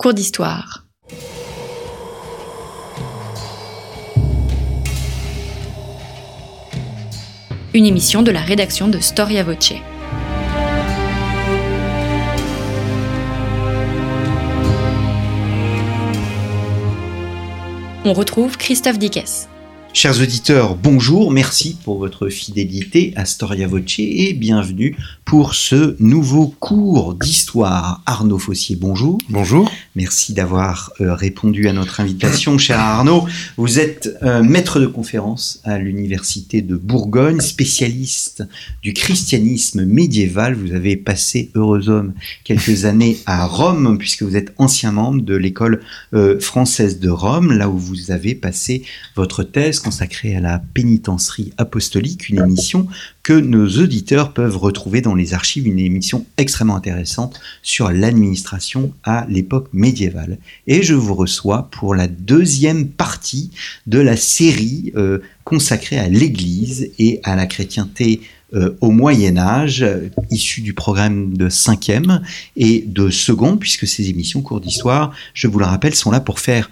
Cours d'histoire. Une émission de la rédaction de Storia Voce. On retrouve Christophe Dickès. Chers auditeurs, bonjour, merci pour votre fidélité à Storia Voce et bienvenue pour ce nouveau cours d'histoire. Arnaud Fossier, bonjour. Bonjour. Merci d'avoir euh, répondu à notre invitation, cher Arnaud. Vous êtes euh, maître de conférence à l'Université de Bourgogne, spécialiste du christianisme médiéval. Vous avez passé, heureux homme, quelques années à Rome, puisque vous êtes ancien membre de l'école euh, française de Rome, là où vous avez passé votre thèse consacrée à la pénitencerie apostolique, une émission que nos auditeurs peuvent retrouver dans les archives, une émission extrêmement intéressante sur l'administration à l'époque médiévale. Et je vous reçois pour la deuxième partie de la série euh, consacrée à l'Église et à la chrétienté euh, au Moyen Âge, issue du programme de cinquième et de seconde, puisque ces émissions cours d'histoire, je vous le rappelle, sont là pour faire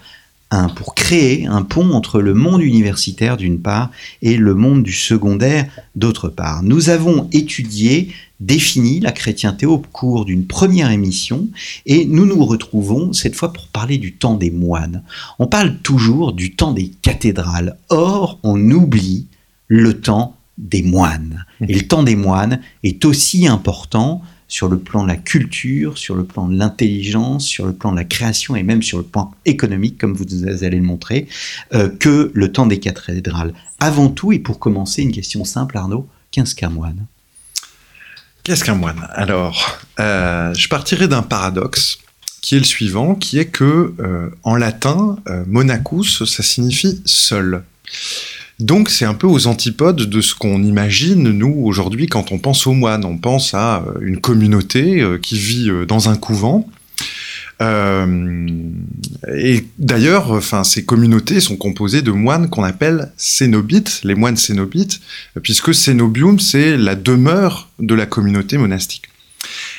pour créer un pont entre le monde universitaire d'une part et le monde du secondaire d'autre part. Nous avons étudié, défini la chrétienté au cours d'une première émission et nous nous retrouvons cette fois pour parler du temps des moines. On parle toujours du temps des cathédrales. Or, on oublie le temps des moines. Et le temps des moines est aussi important sur le plan de la culture, sur le plan de l'intelligence, sur le plan de la création et même sur le plan économique, comme vous allez le montrer, euh, que le temps des cathédrales. Avant tout, et pour commencer, une question simple, Arnaud, qu'est-ce qu'un moine? Qu'est-ce qu'un moine? Alors, euh, je partirai d'un paradoxe qui est le suivant, qui est que euh, en latin, monacus, ça signifie seul. Donc c'est un peu aux antipodes de ce qu'on imagine, nous, aujourd'hui, quand on pense aux moines. On pense à euh, une communauté euh, qui vit euh, dans un couvent. Et d'ailleurs, enfin, ces communautés sont composées de moines qu'on appelle cénobites, les moines cénobites, puisque cénobium, c'est la demeure de la communauté monastique.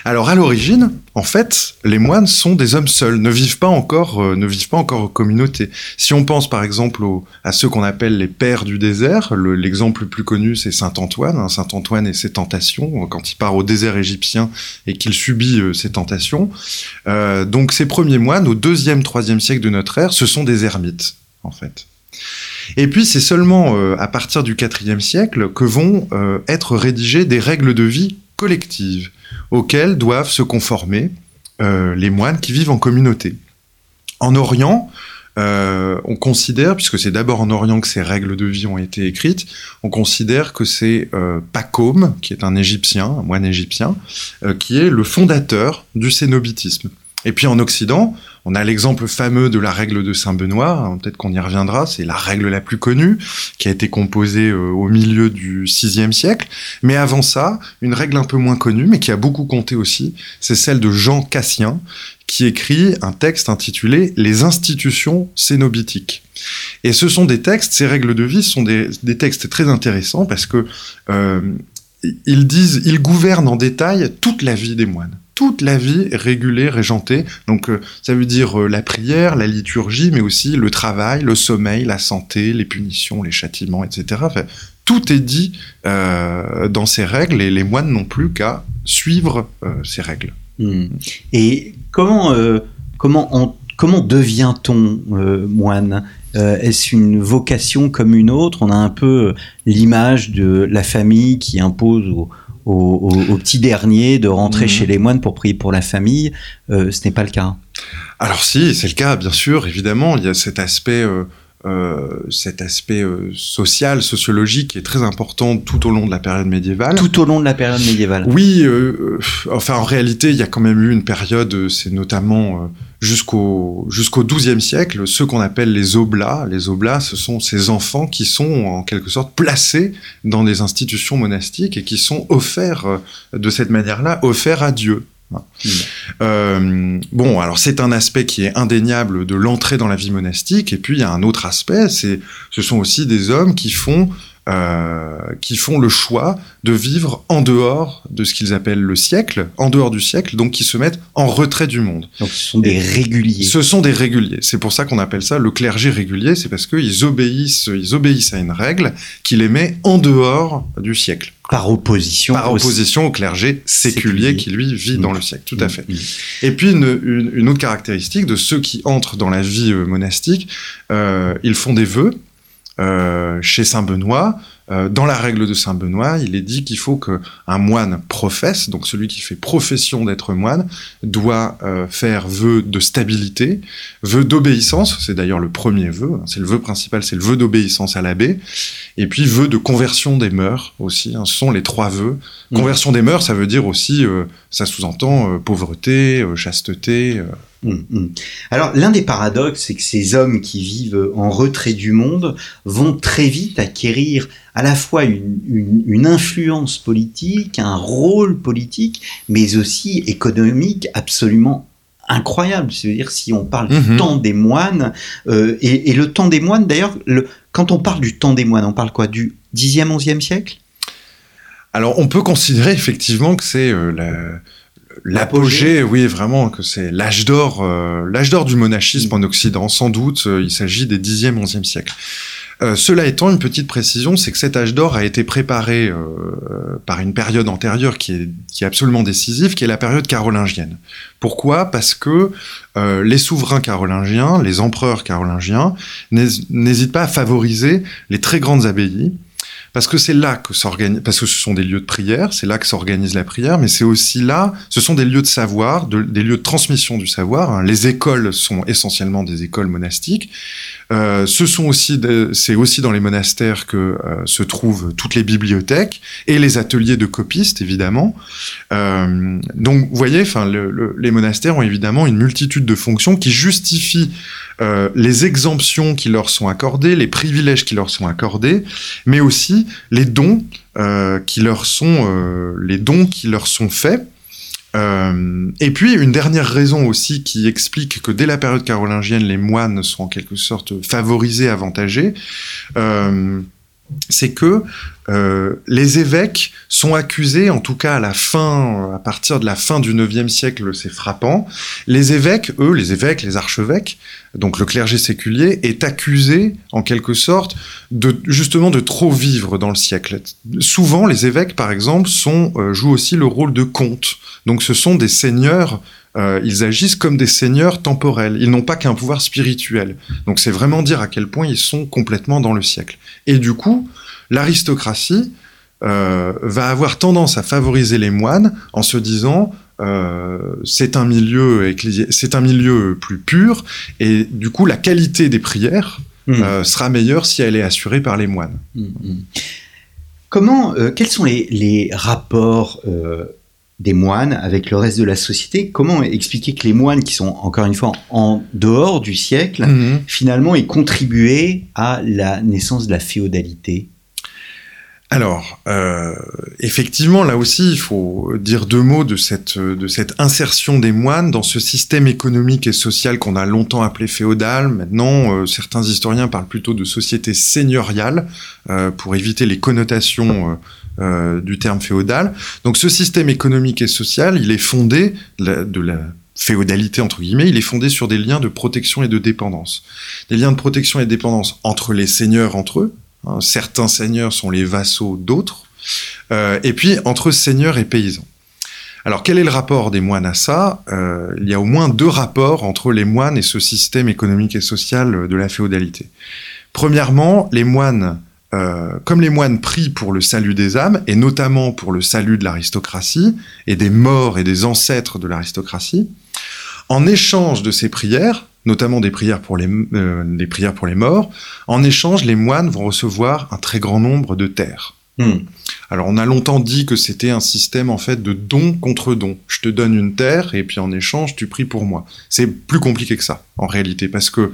Alors à l'origine, en fait, les moines sont des hommes seuls, ne vivent pas encore, euh, ne vivent pas encore aux communautés. Si on pense par exemple à ceux qu'on appelle les pères du désert, l'exemple le, plus connu c'est Saint Antoine, hein, Saint Antoine et ses tentations quand il part au désert égyptien et qu'il subit euh, ses tentations. Euh, donc ces premiers moines au deuxième, troisième siècle de notre ère, ce sont des ermites en fait. Et puis c'est seulement à partir du IVe siècle que vont être rédigées des règles de vie collectives auxquelles doivent se conformer euh, les moines qui vivent en communauté. En Orient, euh, on considère, puisque c'est d'abord en Orient que ces règles de vie ont été écrites, on considère que c'est euh, Pacôme, qui est un Égyptien, un moine égyptien, qui est le fondateur du cénobitisme. Et puis en Occident, on a l'exemple fameux de la règle de Saint-Benoît, hein, peut-être qu'on y reviendra, c'est la règle la plus connue, qui a été composée euh, au milieu du VIe siècle. Mais avant ça, une règle un peu moins connue, mais qui a beaucoup compté aussi, c'est celle de Jean Cassien, qui écrit un texte intitulé Les institutions cénobitiques. Et ce sont des textes, ces règles de vie sont des, textes très intéressants parce que euh, ils disent, ils gouvernent en détail toute la vie des moines toute la vie régulée, régentée. Donc euh, ça veut dire euh, la prière, la liturgie, mais aussi le travail, le sommeil, la santé, les punitions, les châtiments, etc. tout est dit euh, dans ces règles et les moines n'ont plus qu'à suivre ces règles. Hmm. Et comment, comment, comment devient-on moine? Est-ce une vocation comme une autre? On a un peu l'image de la famille qui impose aux au, petit dernier de rentrer mhm. chez les moines pour prier pour la famille. Euh, ce n'est pas le cas. Alors si, c'est le cas, bien sûr, évidemment. Il y a cet aspect... Euh, euh, cet aspect social, sociologique qui est très important tout au long de la période médiévale. Tout au long de la période médiévale. Oui, enfin en réalité, il y a quand même eu une période, c'est notamment jusqu'au jusqu'au XIIe siècle, ceux qu'on appelle les oblats. Les oblats, ce sont ces enfants qui sont en quelque sorte placés dans des institutions monastiques et qui sont offerts euh, de cette manière-là, offerts à Dieu. Euh, bon, alors c'est un aspect qui est indéniable de l'entrée dans la vie monastique, et puis il y a un autre aspect, c'est ce sont aussi des hommes qui font euh, qui font le choix de vivre en dehors de ce qu'ils appellent le siècle, en dehors du siècle, donc qui se mettent en retrait du monde. Donc ce sont des réguliers. Ce sont des réguliers. C'est pour ça qu'on appelle ça le clergé régulier, c'est parce qu'ils obéissent, ils obéissent à une règle qui les met en dehors du siècle. Par opposition. Par opposition au clergé séculier, qui lui vit dans le siècle, tout à fait. Mmh. Et puis une, une, une, autre caractéristique de ceux qui entrent dans la vie euh, monastique, euh, ils font des vœux. Euh, chez Saint Benoît, euh, dans la règle de Saint Benoît, il est dit qu'il faut que un moine professe, donc celui qui fait profession d'être moine, doit euh, faire vœu de stabilité, vœu d'obéissance, c'est d'ailleurs le premier vœu, hein, c'est le vœu principal, c'est le vœu d'obéissance à l'abbé, et puis vœu de conversion des mœurs aussi, hein, ce sont les trois vœux. Mmh. Conversion des mœurs, ça veut dire aussi, ça sous-entend pauvreté, chasteté. Mmh, mmh. Alors l'un des paradoxes, c'est que ces hommes qui vivent en retrait du monde vont très vite acquérir à la fois une, une, une, influence politique, un rôle politique, mais aussi économique absolument incroyable. C'est-à-dire si on parle mmh. du temps des moines, euh, et, et, le temps des moines, d'ailleurs, quand on parle du temps des moines, on parle quoi? Du 10e, 11e siècle? Alors on peut considérer effectivement que c'est euh, la L'apogée, oui, vraiment, que c'est l'âge d'or, euh, l'âge d'or du monachisme en Occident. Sans doute, euh, il s'agit des 10e, 11e siècles. Euh, cela étant, une petite précision, c'est que cet âge d'or a été préparé euh, par une période antérieure qui est, qui est absolument décisive, qui est la période carolingienne. Pourquoi? Parce que euh, les souverains carolingiens, les empereurs carolingiens, n'hésitent pas à favoriser les très grandes abbayes, parce que c'est là que s'organise, parce que ce sont des lieux de prière, c'est là que s'organise la prière, mais c'est aussi là, ce sont des lieux de savoir, de, des lieux de transmission du savoir. Hein. Les écoles sont essentiellement des écoles monastiques. Euh, ce sont aussi, c'est aussi dans les monastères que euh, se trouvent toutes les bibliothèques et les ateliers de copistes, évidemment. Euh, donc, vous voyez, enfin, le, le, les monastères ont évidemment une multitude de fonctions qui justifient euh, les exemptions qui leur sont accordées, les privilèges qui leur sont accordés, mais aussi les dons euh, qui leur sont euh, les dons qui leur sont faits. Euh, et puis une dernière raison aussi qui explique que dès la période carolingienne, les moines sont en quelque sorte favorisés, avantagés, euh, c'est que euh, les évêques sont accusés, en tout cas à la fin, à partir de la fin du IXe siècle, c'est frappant. Les évêques, eux, les évêques, les archevêques, donc le clergé séculier, est accusé, en quelque sorte, de justement de trop vivre dans le siècle. Souvent, les évêques, par exemple, euh, jouent aussi le rôle de comte. Donc, ce sont des seigneurs euh, ils agissent comme des seigneurs temporels. Ils n'ont pas qu'un pouvoir spirituel. Donc c'est vraiment dire à quel point ils sont complètement dans le siècle. Et du coup, l'aristocratie euh, va avoir tendance à favoriser les moines en se disant euh, c'est un milieu c'est un milieu plus pur et du coup la qualité des prières mmh. sera meilleure si elle est assurée par les moines. Mmh. Comment, euh, quels sont les, les rapports des moines avec le reste de la société. Comment expliquer que les moines, qui sont encore une fois en dehors du siècle, mmh. finalement aient contribué à la naissance de la féodalité? Alors, euh, effectivement, là aussi, il faut dire deux mots de cette, insertion des moines dans ce système économique et social qu'on a longtemps appelé féodal. Maintenant, euh, certains historiens parlent plutôt de société seigneuriale euh, pour éviter les connotations euh, du terme féodal. Donc, ce système économique et social, il est fondé de la féodalité entre guillemets, il est fondé sur des liens de protection et de dépendance. Des liens de protection et de dépendance entre les seigneurs entre eux, Hein, certains seigneurs sont les vassaux d'autres. Euh, et puis entre seigneurs et paysans. Alors quel est le rapport des moines à ça? Euh, Il y a au moins deux rapports entre les moines et ce système économique et social de la féodalité. Premièrement, les moines, euh, comme les moines prient pour le salut des âmes, et notamment pour le salut de l'aristocratie, et des morts et des ancêtres de l'aristocratie, en échange de ces prières, notamment des prières pour les, euh, des prières pour les morts. En échange, les moines vont recevoir un très grand nombre de terres. Hmm. Alors on a longtemps dit que c'était un système en fait de don contre don. Je te donne une terre et puis en échange tu pries pour moi. C'est plus compliqué que ça en réalité parce que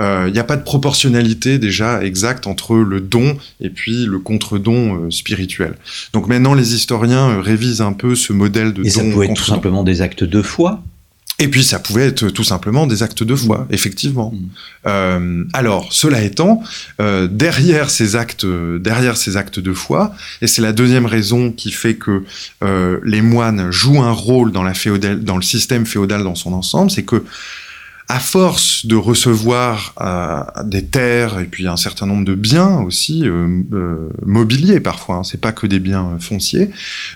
il euh, n'y a pas de proportionnalité déjà exacte entre le don et puis le contre-don euh, spirituel. Donc maintenant les historiens euh, révisent un peu ce modèle de et don. ça peut être tout simplement des actes de foi Et puis ça pouvait être tout simplement des actes de foi, effectivement. Mm. Euh, alors, cela étant, euh, derrière ces actes, derrière ces actes de foi, et c'est la deuxième raison qui fait que euh, les moines jouent un rôle dans la féodale, dans le système féodal dans son ensemble, c'est que à force de recevoir euh, des terres et puis un certain nombre de biens aussi euh, euh, mobiliers parfois, hein, c'est pas que des biens fonciers,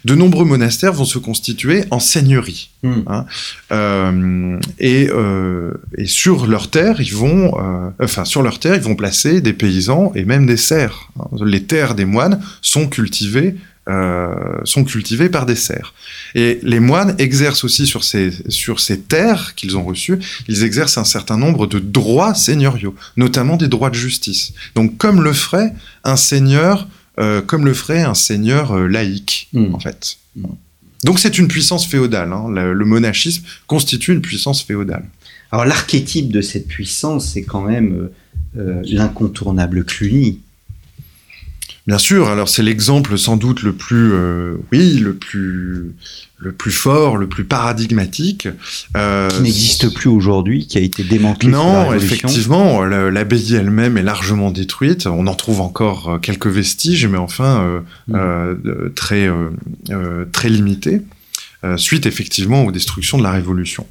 de nombreux monastères vont se constituer en seigneurie. Mm. Hein. Euh, et, euh, et sur leurs terres, ils vont, euh, enfin sur leurs terres, ils vont placer des paysans et même des serfs. hein. Les terres des moines sont cultivées. Euh, sont cultivées par des serfs. Et les moines exercent aussi sur ces, sur ces terres qu'ils ont reçues, ils exercent un certain nombre de droits seigneuriaux, notamment des droits de justice. Donc comme le ferait un seigneur, euh, comme le ferait un seigneur euh, laïque, Mm. en fait. Donc c'est une puissance féodale. hein. Le, le monachisme constitue une puissance féodale. Alors l'archétype de cette puissance, c'est quand même l'incontournable Cluny. Bien sûr, alors c'est l'exemple sans doute le plus, euh, oui, le plus, le plus fort, le plus paradigmatique. Euh, qui n'existe plus aujourd'hui, qui a été démantelé la Non, Révolution. effectivement, l'abbaye elle-même est largement détruite. On en trouve encore euh, quelques vestiges, mais enfin euh, Mm. euh, très très limités, suite effectivement aux destructions de la Révolution.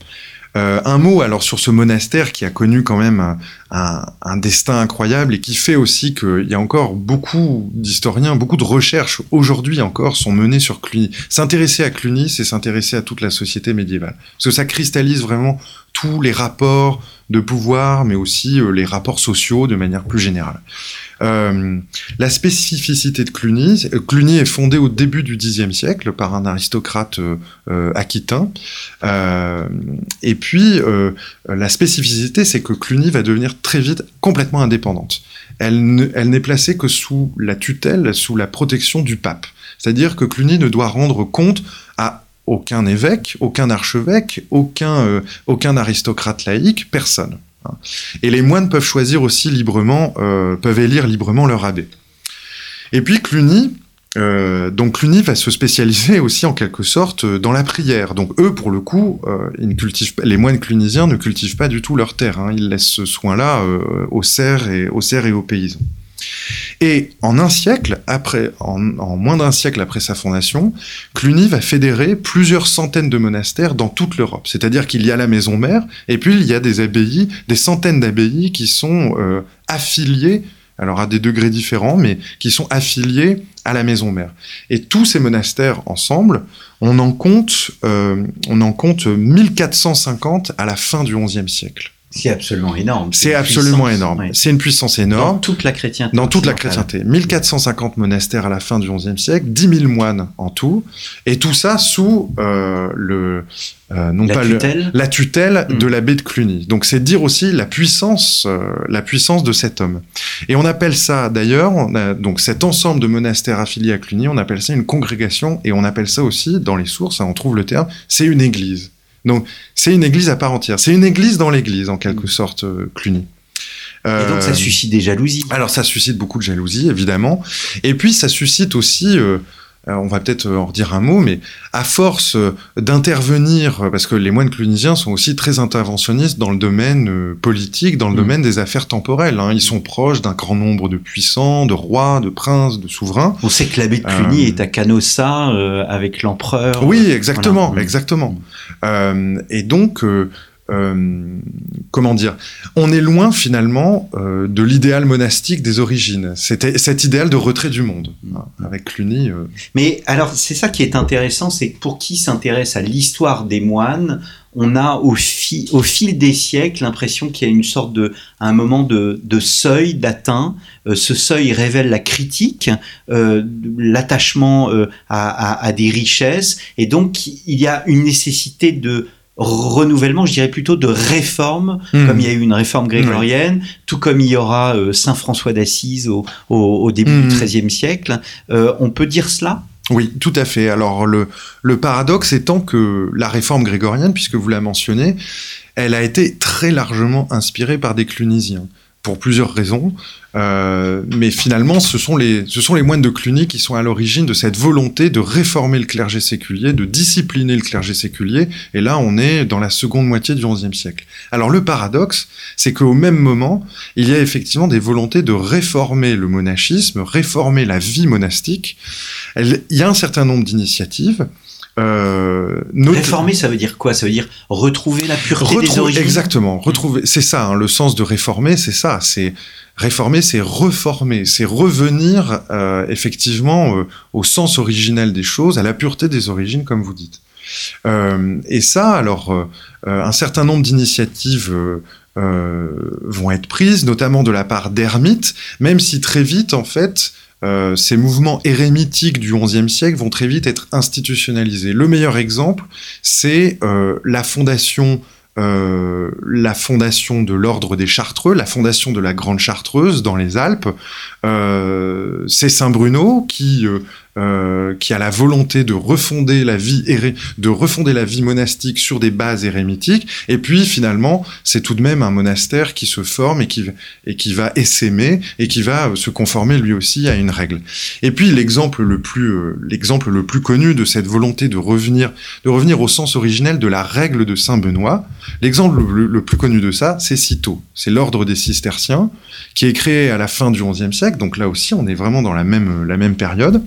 Euh, un mot alors sur ce monastère qui a connu quand même un, un- destin incroyable et qui fait aussi qu'il y a encore beaucoup d'historiens, beaucoup de recherches aujourd'hui encore sont menées sur Cluny. S'intéresser à Cluny, c'est s'intéresser à toute la société médiévale. Parce que ça cristallise vraiment tous les rapports de pouvoir, mais aussi euh, les rapports sociaux de manière plus générale. Euh, la spécificité de Cluny, euh, Cluny est fondé au début du Xe siècle par un aristocrate euh, aquitain. Et puis, la spécificité, c'est que Cluny va devenir très vite complètement indépendante. Elle elle n'est placée que sous la tutelle, sous la protection du pape. C'est-à-dire que Cluny ne doit rendre compte à aucun évêque, aucun archevêque, aucun, euh, aucun aristocrate laïque, personne. hein. Et les moines peuvent choisir aussi librement, euh, peuvent élire librement leur abbé. Et puis Cluny, euh, donc Cluny va se spécialiser aussi en quelque sorte dans la prière. Donc eux, pour le coup, les moines clunisiens ne cultivent pas du tout leur terre. hein. Ils laissent ce soin-là aux serfs et aux serfs et aux paysans. Et en un siècle, après, en, en moins d'un siècle après sa fondation, Cluny va fédérer plusieurs centaines de monastères dans toute l'Europe. C'est-à-dire qu'il y a la maison mère, et puis il y a des abbayes, des centaines d'abbayes qui sont euh, affiliées, alors à des degrés différents, mais qui sont affiliées à la maison mère. Et tous ces monastères ensemble, on en compte, euh, on en compte 1450 à la fin du XIe siècle. C'est absolument énorme. C'est absolument énorme. ouais. C'est une puissance Dans énorme. toute la chrétienté. Dans toute la chrétienté. 1450 monastères à la fin du XIe siècle, 10 000 moines en tout, et tout ça sous euh, le euh, non La pas le- tutelle. la tutelle Mm. de l'abbé de Cluny. Donc c'est dire aussi la puissance, euh, la puissance de cet homme. Et on appelle ça d'ailleurs, donc cet ensemble de monastères affiliés à Cluny, on appelle ça une congrégation, et on appelle ça aussi dans les sources, hein, on trouve le terme, c'est une église. Donc c'est une église à part entière. C'est une église dans l'église en quelque sorte, euh, Cluny. Et donc ça Euh, suscite des jalousies. alors ça suscite beaucoup de jalousie, évidemment. Et puis ça suscite aussi, euh, on va peut-être en redire un mot, mais à force euh, d'intervenir, parce que les moines clunisiens sont aussi très interventionnistes dans le domaine politique, dans le Mm. domaine des affaires temporelles. hein. Ils sont proches d'un grand nombre de puissants, de rois, de princes, de souverains. On sait que l'abbé de Cluny Euh, est à Canossa euh, avec l'empereur. Oui, exactement, Voilà. exactement. Et donc, euh, euh, comment dire, on est loin finalement euh, de l'idéal monastique des origines. C'était cet idéal de retrait du monde. Mm. hein, Avec Cluny. euh, Mais alors, c'est ça qui est intéressant, c'est pour qui s'intéresse à l'histoire des moines, on a au, fi- au fil des siècles l'impression qu'il y a une sorte de, un moment de, de seuil d'atteint. Euh, ce seuil révèle la critique, euh, l'attachement euh, à, à- à des richesses, et donc il y a une nécessité de renouvellement, je dirais plutôt de réforme, Hmm. comme il y a eu une réforme grégorienne, tout comme il y aura Saint François d'Assise au, au, au début du XIIIe siècle. Euh, on peut dire cela? Oui, tout à fait. Alors le, paradoxe étant que la réforme grégorienne, puisque vous la mentionnez, elle a été très largement inspirée par des clunisiens. Pour plusieurs raisons. Euh, mais finalement, ce sont, les, ce sont les moines de Cluny qui sont à l'origine de cette volonté de réformer le clergé séculier, de discipliner le clergé séculier. Et là, on est dans la seconde moitié du XIe siècle. Alors le paradoxe, c'est qu'au même moment, il y a effectivement des volontés de réformer le monachisme, réformer la vie monastique. il y a un certain nombre d'initiatives. Euh, Réformer, ça veut dire quoi? Ça veut dire retrouver la pureté des origines. Exactement. Retrouver, c'est ça. Hein, le sens de réformer, c'est ça. C'est réformer, c'est reformer, c'est revenir euh, effectivement euh, au sens originel des choses, à la pureté des origines, comme vous dites. Euh, et ça, alors, euh, un certain nombre d'initiatives vont être prises, notamment de la part d'ermites, même si très vite, en fait, euh, ces mouvements érémitiques du XIe siècle vont très vite être institutionnalisés. Le meilleur exemple, c'est euh, la fondation euh, la fondation de l'ordre des Chartreux, la fondation de la Grande Chartreuse dans les Alpes. C'est Saint Bruno qui qui a la volonté de refonder la vie de refonder la vie monastique sur des bases érémitiques. Et puis finalement, c'est tout de même un monastère qui se forme et qui et qui va essaimer et qui va se conformer lui aussi à une règle. Et puis l'exemple le plus euh, l'exemple le plus connu de cette volonté de revenir de revenir au sens originel de la règle de Saint Benoît, l'exemple le, plus connu de ça, c'est Cîteaux. C'est l'ordre des cisterciens qui est créé à la fin du XIe siècle. Donc là aussi, on est vraiment dans la même la même période.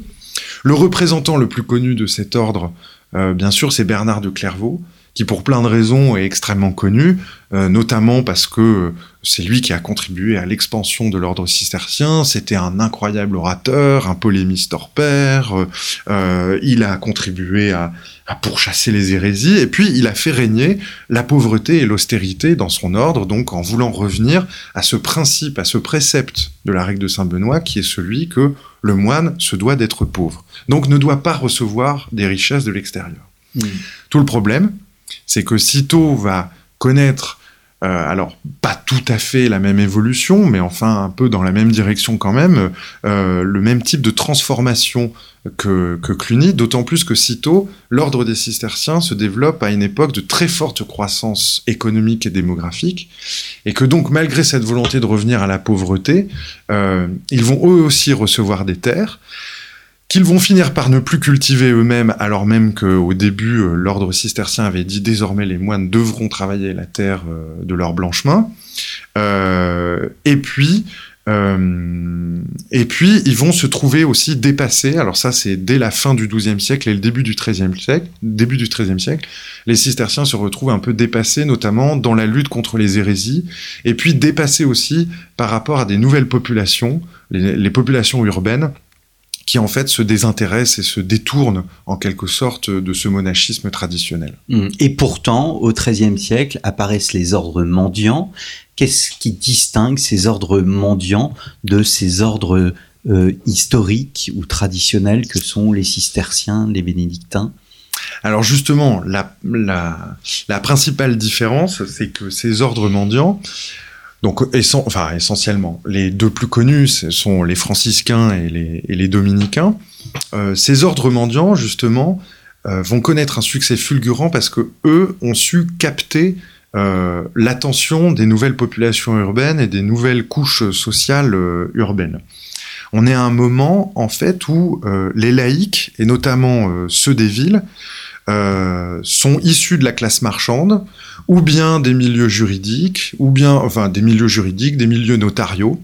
Le représentant le plus connu de cet ordre, euh, bien sûr, c'est Bernard de Clairvaux, qui pour plein de raisons est extrêmement connu, euh, notamment parce que c'est lui qui a contribué à l'expansion de l'ordre cistercien, c'était un incroyable orateur, un polémiste hors pair, euh, il a contribué à, à, pourchasser les hérésies, et puis il a fait régner la pauvreté et l'austérité dans son ordre, donc en voulant revenir à ce principe, à ce précepte de la règle de Saint-Benoît, qui est celui que le moine se doit d'être pauvre, donc ne doit pas recevoir des richesses de l'extérieur. Mmh. Tout le problème, c'est que Cîteaux va connaître, euh, alors pas tout à fait la même évolution, mais enfin un peu dans la même direction quand même, euh, le même type de transformation que, que Cluny, d'autant plus que Cîteaux, l'ordre des cisterciens se développe à une époque de très forte croissance économique et démographique, et que donc malgré cette volonté de revenir à la pauvreté, euh, ils vont eux aussi recevoir des terres, qu'ils vont finir par ne plus cultiver eux-mêmes, alors même qu'au début, euh, l'ordre cistercien avait dit désormais les moines devront travailler la terre euh, de leur blanche main. Euh, et puis, et puis, ils vont se trouver aussi dépassés. Alors ça, c'est dès la fin du XIIe siècle et le début du XIIIe siècle. Début du XIIIe siècle, les cisterciens se retrouvent un peu dépassés, notamment dans la lutte contre les hérésies, et puis dépassés aussi par rapport à des nouvelles populations, les populations urbaines qui en fait se désintéresse et se détourne en quelque sorte de ce monachisme traditionnel. Mmh. Et pourtant, au XIIIe siècle, apparaissent les ordres mendiants. Qu'est-ce qui distingue ces ordres mendiants de ces ordres euh, historiques ou traditionnels que sont les cisterciens, les bénédictins? Alors justement, la, la, la principale différence, c'est que ces ordres mendiants donc, enfin, essentiellement, les deux plus connus ce sont les franciscains et les, dominicains. Euh, ces ordres mendiants, justement, euh, vont connaître un succès fulgurant parce que eux ont su capter euh, l'attention des nouvelles populations urbaines et des nouvelles couches sociales urbaines. On est à un moment, en fait, où les laïcs, et notamment ceux des villes, sont issus de la classe marchande, ou bien des milieux juridiques, ou bien, enfin, des milieux juridiques, des milieux notariaux.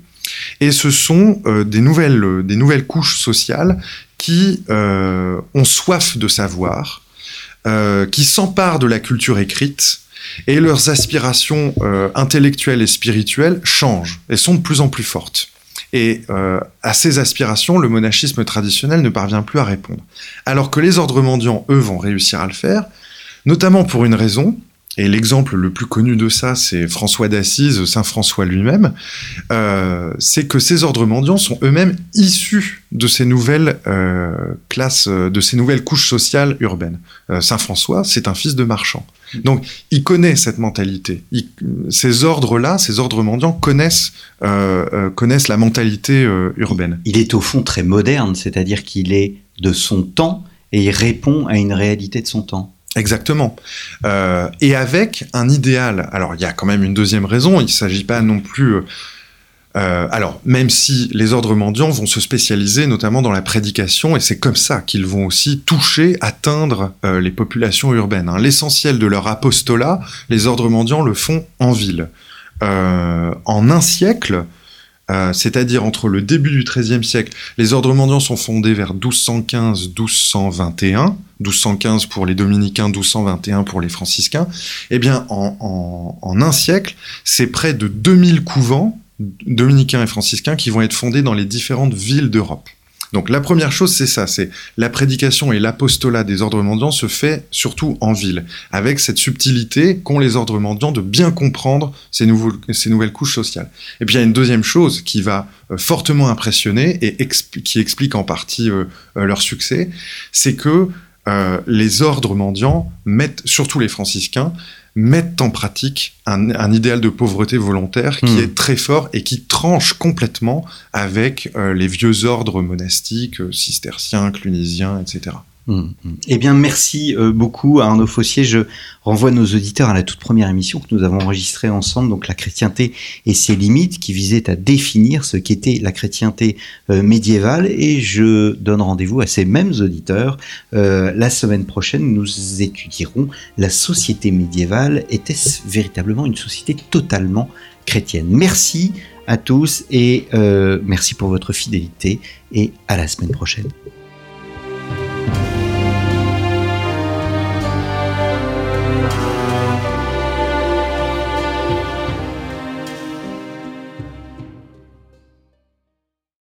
Et ce sont euh, des, nouvelles, euh, des nouvelles couches sociales qui euh, ont soif de savoir, qui s'emparent de la culture écrite, et leurs aspirations intellectuelles et spirituelles changent et sont de plus en plus fortes. Et à ces aspirations, le monachisme traditionnel ne parvient plus à répondre. Alors que les ordres mendiants, eux, vont réussir à le faire, notamment pour une raison, et l'exemple le plus connu de ça, c'est François d'Assise, Saint François lui-même, euh, c'est que ces ordres mendiants sont eux-mêmes issus de ces nouvelles euh, classes, euh, de ces nouvelles couches sociales urbaines. Saint François, c'est un fils de marchand. Donc, il connaît cette mentalité. Ces ordres-là, ces ordres mendiants connaissent, connaissent la mentalité urbaine. Il est au fond très moderne, c'est-à-dire qu'il est de son temps et il répond à une réalité de son temps. Exactement. Euh, et avec un idéal. Alors, il y a quand même une deuxième raison. Il ne s'agit pas non plus. Euh, Euh, alors, même si les ordres mendiants vont se spécialiser notamment dans la prédication, et c'est comme ça qu'ils vont aussi toucher, atteindre les populations urbaines. hein. L'essentiel de leur apostolat, les ordres mendiants le font en ville. En un siècle, euh, c'est-à-dire entre le début du XIIIe siècle, les ordres mendiants sont fondés vers 1215-1221, 1215 pour les dominicains, 1221 pour les franciscains. Eh bien, en, en- en un siècle, c'est près de 2000 couvents dominicains et franciscains qui vont être fondés dans les différentes villes d'Europe. Donc la première chose, c'est ça, c'est la prédication et l'apostolat des ordres mendiants se fait surtout en ville, avec cette subtilité qu'ont les ordres mendiants de bien comprendre ces, nouvelles couches sociales. Et puis il y a une deuxième chose qui va euh, fortement impressionner et qui explique en partie euh, euh, leur succès, c'est que les ordres mendiants mettent, surtout les franciscains, mettent en pratique un, un idéal de pauvreté volontaire qui Hmm. est très fort et qui tranche complètement avec euh, les vieux ordres monastiques, euh, cisterciens, clunisiens, etc. Mm, mm. Eh bien, merci euh, beaucoup à Arnaud Fossier. Je renvoie nos auditeurs à la toute première émission que nous avons enregistrée ensemble, donc la chrétienté et ses limites, qui visait à définir ce qu'était la chrétienté euh, médiévale. Et je donne rendez-vous à ces mêmes auditeurs euh, la semaine prochaine. Nous étudierons la société médiévale. Était-ce véritablement une société totalement chrétienne? Merci à tous et merci pour votre fidélité et à la semaine prochaine.